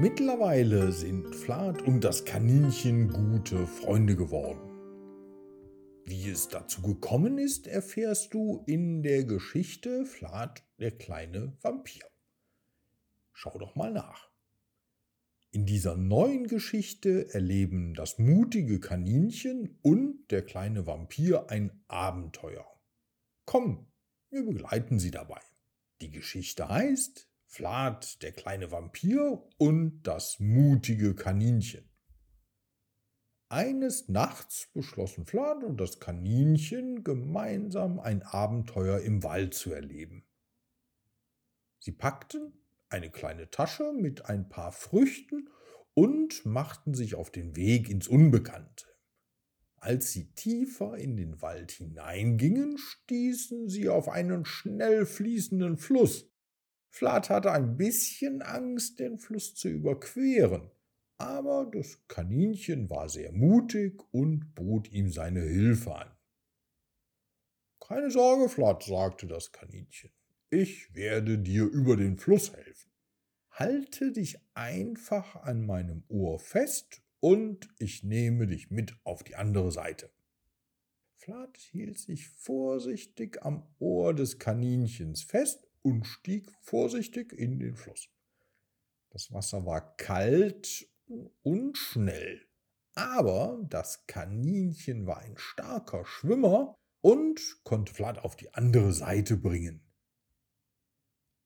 Mittlerweile sind Flat und das Kaninchen gute Freunde geworden. Wie es dazu gekommen ist, erfährst du in der Geschichte Flat der kleine Vampir. Schau doch mal nach. In dieser neuen Geschichte erleben das mutige Kaninchen und der kleine Vampir ein Abenteuer. Komm, wir begleiten sie dabei. Die Geschichte heißt Flat, der kleine Vampir und das mutige Kaninchen. Eines Nachts beschlossen Flat und das Kaninchen gemeinsam ein Abenteuer im Wald zu erleben. Sie packten eine kleine Tasche mit ein paar Früchten und machten sich auf den Weg ins Unbekannte. Als sie tiefer in den Wald hineingingen, stießen sie auf einen schnell fließenden Fluss. Flat hatte ein bisschen Angst, den Fluss zu überqueren, aber das Kaninchen war sehr mutig und bot ihm seine Hilfe an. Keine Sorge, Flat, sagte das Kaninchen, ich werde dir über den Fluss helfen. Halte dich einfach an meinem Ohr fest und ich nehme dich mit auf die andere Seite. Flat hielt sich vorsichtig am Ohr des Kaninchens fest und stieg vorsichtig in den Fluss. Das Wasser war kalt und schnell, aber das Kaninchen war ein starker Schwimmer und konnte Flat auf die andere Seite bringen.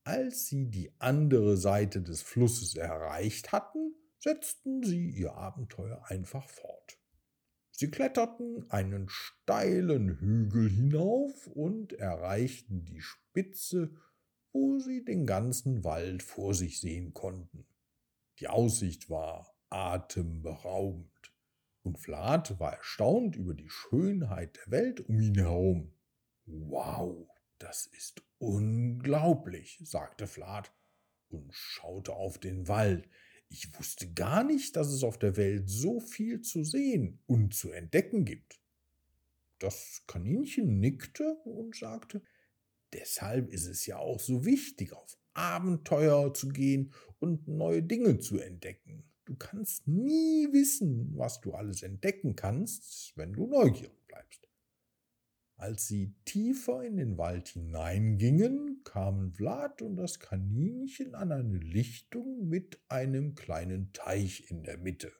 Als sie die andere Seite des Flusses erreicht hatten, setzten sie ihr Abenteuer einfach fort. Sie kletterten einen steilen Hügel hinauf und erreichten die Spitze wo sie den ganzen Wald vor sich sehen konnten. Die Aussicht war atemberaubend, und Flat war erstaunt über die Schönheit der Welt um ihn herum. Wow, das ist unglaublich, sagte Flat und schaute auf den Wald. Ich wusste gar nicht, dass es auf der Welt so viel zu sehen und zu entdecken gibt. Das Kaninchen nickte und sagte, Deshalb ist es ja auch so wichtig, auf Abenteuer zu gehen und neue Dinge zu entdecken. Du kannst nie wissen, was du alles entdecken kannst, wenn du neugierig bleibst. Als sie tiefer in den Wald hineingingen, kamen Vlad und das Kaninchen an eine Lichtung mit einem kleinen Teich in der Mitte.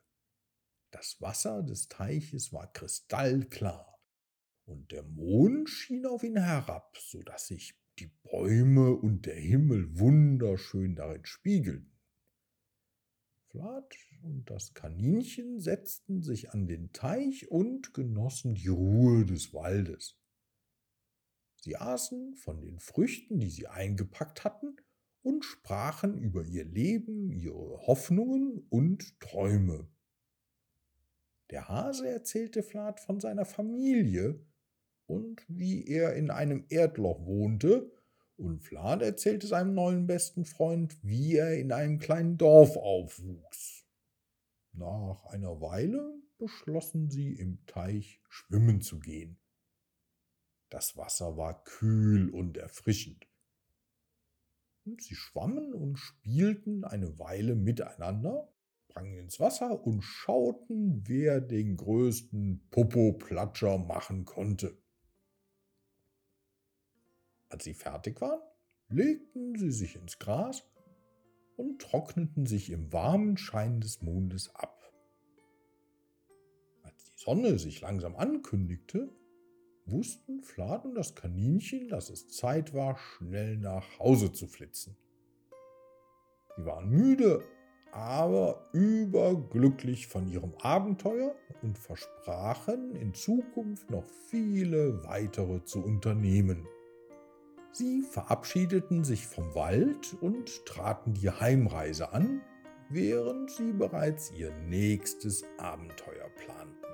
Das Wasser des Teiches war kristallklar und der Mond schien auf ihn herab, so dass sich die Bäume und der Himmel wunderschön darin spiegelten. Flat und das Kaninchen setzten sich an den Teich und genossen die Ruhe des Waldes. Sie aßen von den Früchten, die sie eingepackt hatten, und sprachen über ihr Leben, ihre Hoffnungen und Träume. Der Hase erzählte Flat von seiner Familie, und wie er in einem Erdloch wohnte, und Vlad erzählte seinem neuen besten Freund, wie er in einem kleinen Dorf aufwuchs. Nach einer Weile beschlossen sie im Teich schwimmen zu gehen. Das Wasser war kühl und erfrischend. Und sie schwammen und spielten eine Weile miteinander, sprangen ins Wasser und schauten, wer den größten Popoplatscher machen konnte. Als sie fertig waren, legten sie sich ins Gras und trockneten sich im warmen Schein des Mondes ab. Als die Sonne sich langsam ankündigte, wussten Flat und das Kaninchen, dass es Zeit war, schnell nach Hause zu flitzen. Sie waren müde, aber überglücklich von ihrem Abenteuer und versprachen, in Zukunft noch viele weitere zu unternehmen. Sie verabschiedeten sich vom Wald und traten die Heimreise an, während sie bereits ihr nächstes Abenteuer planten.